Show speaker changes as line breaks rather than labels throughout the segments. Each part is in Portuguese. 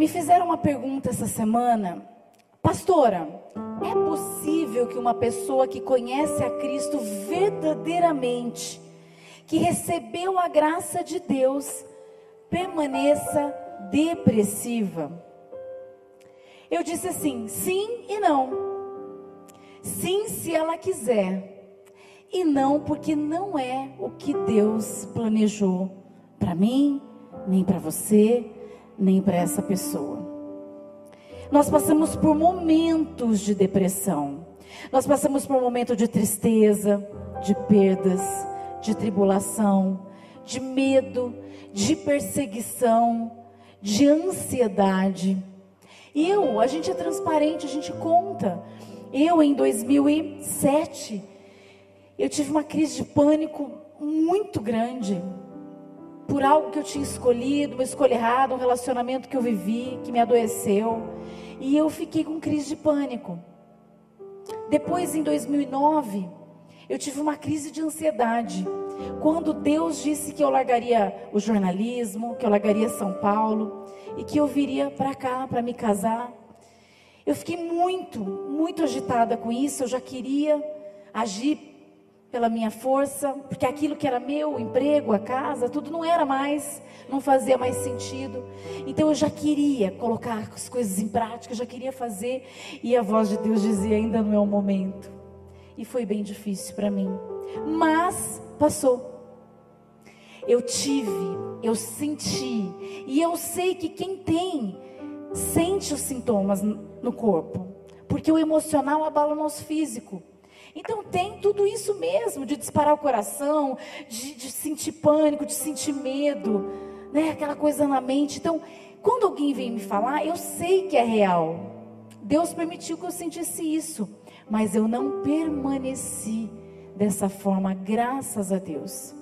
Me fizeram uma pergunta essa semana, pastora, é possível que uma pessoa que conhece a Cristo verdadeiramente, que recebeu a graça de Deus, permaneça depressiva? Eu disse assim: sim e não. Sim, se ela quiser, e não porque não é o que Deus planejou para mim, nem para você, nem para essa pessoa. Nós passamos por momentos de depressão. Nós passamos por um momento de tristeza, de perdas, de tribulação, de medo, de perseguição, de ansiedade. Eu, a gente é transparente, a gente conta. Eu, em 2007, eu tive uma crise de pânico muito grande por algo que eu tinha escolhido, uma escolha errada, um relacionamento que eu vivi, que me adoeceu. E eu fiquei com crise de pânico. Depois, em 2009, eu tive uma crise de ansiedade. Quando Deus disse que eu largaria o jornalismo, que eu largaria São Paulo e que eu viria para cá para me casar. Eu fiquei muito, muito agitada com isso. Eu já queria agir pela minha força, porque aquilo que era meu, o emprego, a casa, tudo não era mais, não fazia mais sentido. Então eu já queria colocar as coisas em prática, eu já queria fazer, e a voz de Deus dizia: ainda não é o momento. E foi bem difícil para mim, mas passou. Eu tive, eu senti, e eu sei que quem tem, sente os sintomas no corpo, porque o emocional abala o nosso físico. Então tem tudo isso mesmo, de disparar o coração, de, de sentir pânico, de sentir medo, né? Aquela coisa na mente. Então, quando alguém vem me falar, eu sei que é real. Deus permitiu que eu sentisse isso, mas eu não permaneci dessa forma, graças a Deus.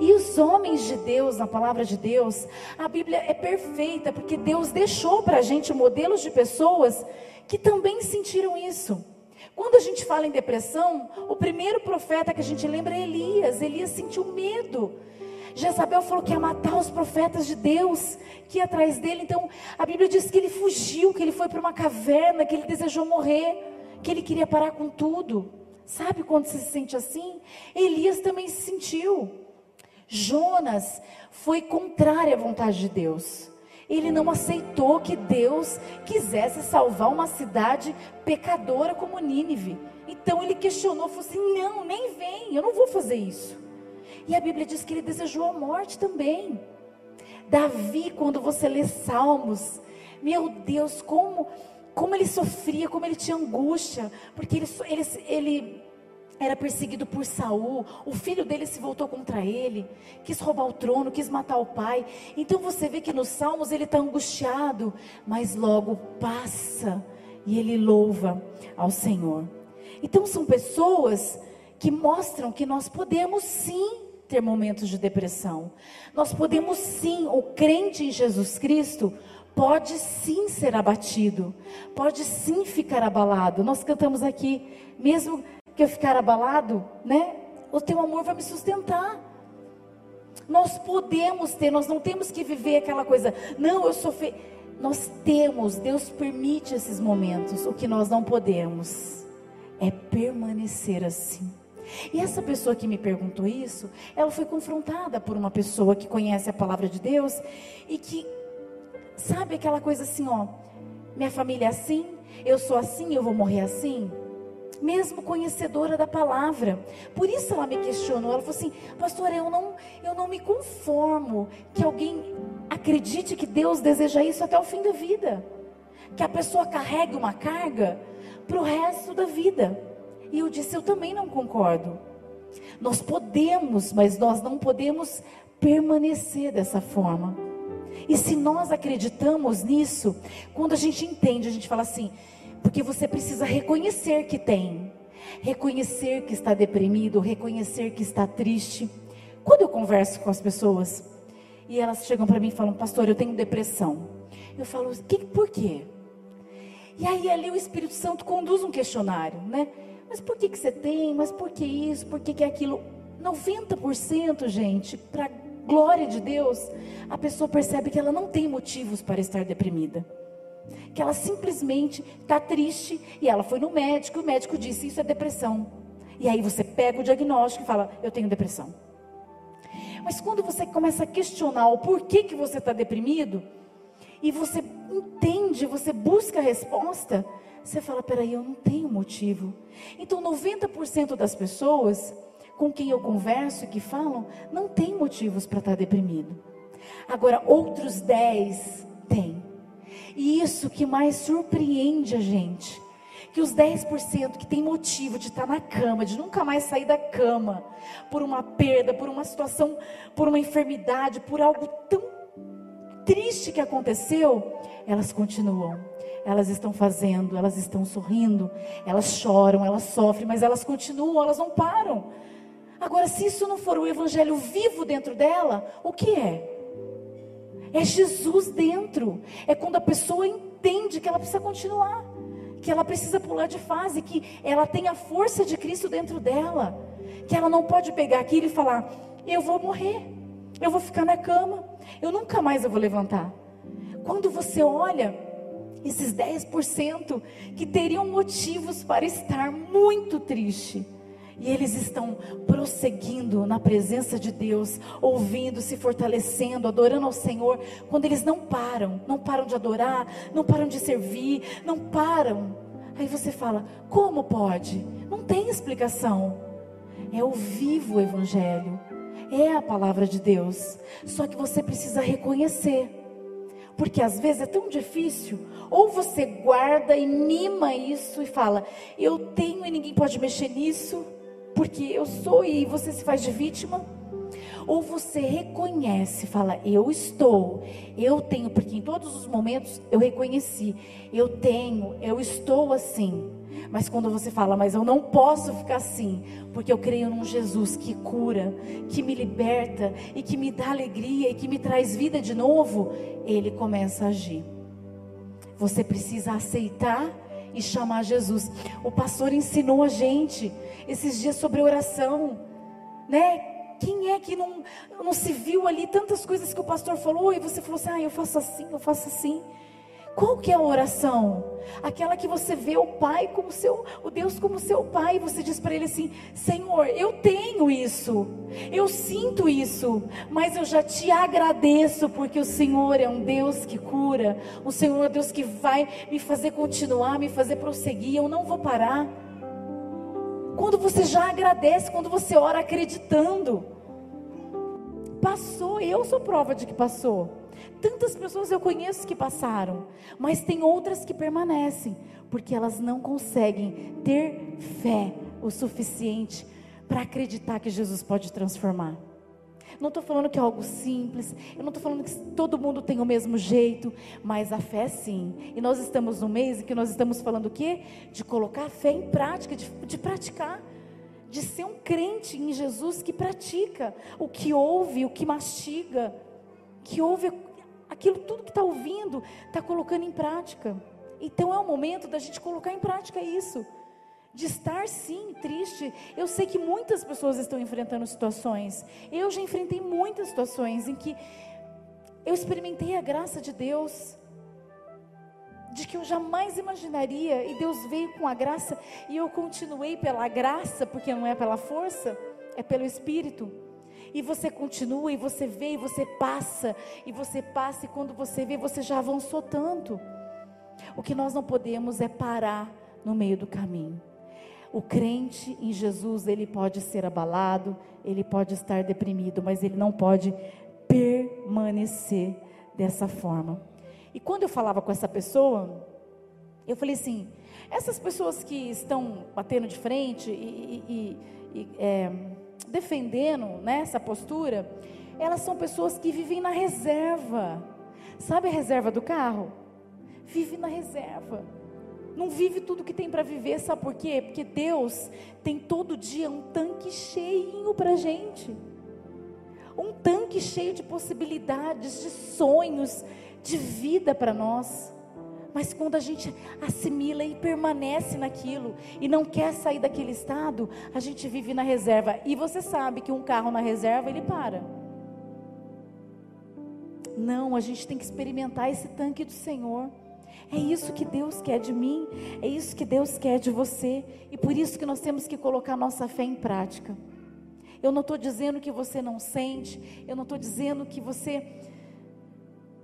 E os homens de Deus, na palavra de Deus, a Bíblia é perfeita, porque Deus deixou para a gente modelos de pessoas que também sentiram isso. Quando a gente fala em depressão, o primeiro profeta que a gente lembra é Elias. Elias sentiu medo. Jezabel falou que ia matar os profetas de Deus, que ia atrás dele. Então, a Bíblia diz que ele fugiu, que ele foi para uma caverna, que ele desejou morrer, que ele queria parar com tudo. Sabe quando se sente assim? Elias também se sentiu. Jonas foi contrário à vontade de Deus. Ele não aceitou que Deus quisesse salvar uma cidade pecadora como Nínive. Então ele questionou, falou assim: não, nem vem, eu não vou fazer isso. E a Bíblia diz que ele desejou a morte também. Davi, quando você lê Salmos, meu Deus, como, como ele sofria, como ele tinha angústia, porque ele, ele, ele era perseguido por Saul, o filho dele se voltou contra ele, quis roubar o trono, quis matar o pai. Então você vê que nos Salmos ele está angustiado, mas logo passa e ele louva ao Senhor. Então são pessoas que mostram que nós podemos sim ter momentos de depressão. Nós podemos sim, o crente em Jesus Cristo pode sim ser abatido, pode sim ficar abalado. Nós cantamos aqui, mesmo que eu ficar abalado, né? O teu amor vai me sustentar. Nós podemos ter, nós não temos que viver aquela coisa, não, eu sou fe... Nós temos, Deus permite esses momentos. O que nós não podemos é permanecer assim. E essa pessoa que me perguntou isso, ela foi confrontada por uma pessoa que conhece a palavra de Deus e que sabe aquela coisa assim, ó, minha família é assim, eu sou assim, eu vou morrer assim mesmo conhecedora da palavra. Por isso ela me questionou. Ela falou assim: Pastor, eu não, eu não me conformo que alguém acredite que Deus deseja isso até o fim da vida. Que a pessoa carregue uma carga para o resto da vida. E eu disse: Eu também não concordo. Nós podemos, mas nós não podemos permanecer dessa forma. E se nós acreditamos nisso, quando a gente entende, a gente fala assim: porque você precisa reconhecer que tem, reconhecer que está deprimido, reconhecer que está triste. Quando eu converso com as pessoas e elas chegam para mim e falam, pastor, eu tenho depressão. Eu falo, que, por quê? E aí ali o Espírito Santo conduz um questionário, né? Mas por que, que você tem? Mas por que isso? Por que, que aquilo? 90%, gente, para glória de Deus, a pessoa percebe que ela não tem motivos para estar deprimida. Que ela simplesmente está triste e ela foi no médico, e o médico disse: Isso é depressão. E aí você pega o diagnóstico e fala: Eu tenho depressão. Mas quando você começa a questionar o porquê que você está deprimido, e você entende, você busca a resposta, você fala: peraí, eu não tenho motivo. Então, 90% das pessoas com quem eu converso e que falam não tem motivos para estar tá deprimido. Agora, outros 10 têm. E isso que mais surpreende a gente. Que os 10% que tem motivo de estar na cama, de nunca mais sair da cama, por uma perda, por uma situação, por uma enfermidade, por algo tão triste que aconteceu, elas continuam elas estão fazendo, elas estão sorrindo, elas choram, elas sofrem, mas elas continuam, elas não param. Agora, se isso não for o evangelho vivo dentro dela, o que é? É Jesus dentro. É quando a pessoa entende que ela precisa continuar, que ela precisa pular de fase, que ela tem a força de Cristo dentro dela, que ela não pode pegar aquilo e falar: eu vou morrer, eu vou ficar na cama, eu nunca mais eu vou levantar. Quando você olha esses 10% que teriam motivos para estar muito triste. E eles estão prosseguindo na presença de Deus, ouvindo, se fortalecendo, adorando ao Senhor, quando eles não param, não param de adorar, não param de servir, não param. Aí você fala: como pode? Não tem explicação. É o vivo Evangelho, é a palavra de Deus. Só que você precisa reconhecer porque às vezes é tão difícil. Ou você guarda e mima isso e fala: Eu tenho e ninguém pode mexer nisso, porque eu sou e você se faz de vítima. Ou você reconhece, fala: Eu estou, eu tenho, porque em todos os momentos eu reconheci, eu tenho, eu estou assim. Mas quando você fala, mas eu não posso ficar assim, porque eu creio num Jesus que cura, que me liberta e que me dá alegria e que me traz vida de novo, ele começa a agir. Você precisa aceitar e chamar Jesus. O pastor ensinou a gente esses dias sobre oração, né? Quem é que não, não se viu ali tantas coisas que o pastor falou e você falou assim: ah, eu faço assim, eu faço assim. Qual que é a oração? Aquela que você vê o Pai como seu, o Deus como seu Pai, e você diz para ele assim: Senhor, eu tenho isso, eu sinto isso, mas eu já te agradeço porque o Senhor é um Deus que cura, o Senhor é um Deus que vai me fazer continuar, me fazer prosseguir, eu não vou parar. Quando você já agradece, quando você ora acreditando, passou, eu sou prova de que passou. Tantas pessoas eu conheço que passaram, mas tem outras que permanecem, porque elas não conseguem ter fé o suficiente para acreditar que Jesus pode transformar. Não estou falando que é algo simples, eu não estou falando que todo mundo tem o mesmo jeito, mas a fé sim. E nós estamos no mês em que nós estamos falando o quê? De colocar a fé em prática, de, de praticar de ser um crente em Jesus que pratica o que ouve, o que mastiga, que ouve aquilo tudo que está ouvindo, está colocando em prática. Então é o momento da gente colocar em prática isso. De estar sim triste. Eu sei que muitas pessoas estão enfrentando situações. Eu já enfrentei muitas situações em que eu experimentei a graça de Deus. De que eu jamais imaginaria, e Deus veio com a graça, e eu continuei pela graça, porque não é pela força, é pelo Espírito. E você continua, e você vê, e você passa, e você passa, e quando você vê, você já avançou tanto. O que nós não podemos é parar no meio do caminho. O crente em Jesus, ele pode ser abalado, ele pode estar deprimido, mas ele não pode permanecer dessa forma. E quando eu falava com essa pessoa, eu falei assim: essas pessoas que estão batendo de frente e, e, e é, defendendo né, essa postura, elas são pessoas que vivem na reserva. Sabe a reserva do carro? Vive na reserva. Não vive tudo que tem para viver, sabe por quê? Porque Deus tem todo dia um tanque cheinho para gente. Um tanque cheio de possibilidades, de sonhos, de vida para nós. Mas quando a gente assimila e permanece naquilo e não quer sair daquele estado, a gente vive na reserva. E você sabe que um carro na reserva ele para. Não, a gente tem que experimentar esse tanque do Senhor. É isso que Deus quer de mim, é isso que Deus quer de você, e por isso que nós temos que colocar nossa fé em prática. Eu não estou dizendo que você não sente, eu não estou dizendo que você.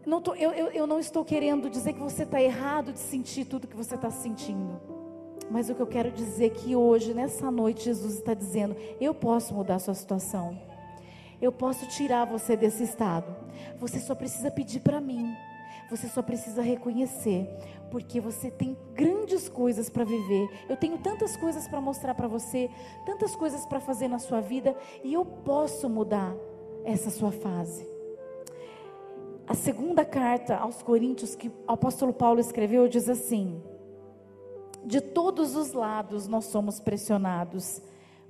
Não tô, eu, eu, eu não estou querendo dizer que você está errado de sentir tudo que você está sentindo. Mas o que eu quero dizer é que hoje, nessa noite, Jesus está dizendo: eu posso mudar a sua situação. Eu posso tirar você desse estado. Você só precisa pedir para mim. Você só precisa reconhecer, porque você tem grandes coisas para viver. Eu tenho tantas coisas para mostrar para você, tantas coisas para fazer na sua vida, e eu posso mudar essa sua fase. A segunda carta aos Coríntios que o apóstolo Paulo escreveu diz assim: De todos os lados nós somos pressionados,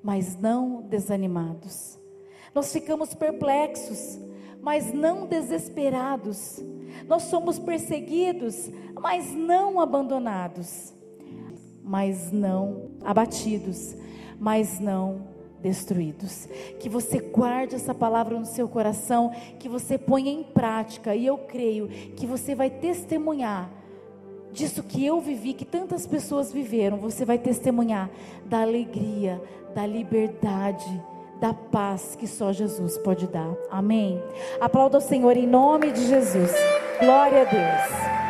mas não desanimados. Nós ficamos perplexos, mas não desesperados. Nós somos perseguidos, mas não abandonados. Mas não abatidos, mas não destruídos. Que você guarde essa palavra no seu coração, que você ponha em prática, e eu creio que você vai testemunhar disso que eu vivi, que tantas pessoas viveram. Você vai testemunhar da alegria, da liberdade da paz que só Jesus pode dar. Amém. Aplauda o Senhor em nome de Jesus. Glória a Deus.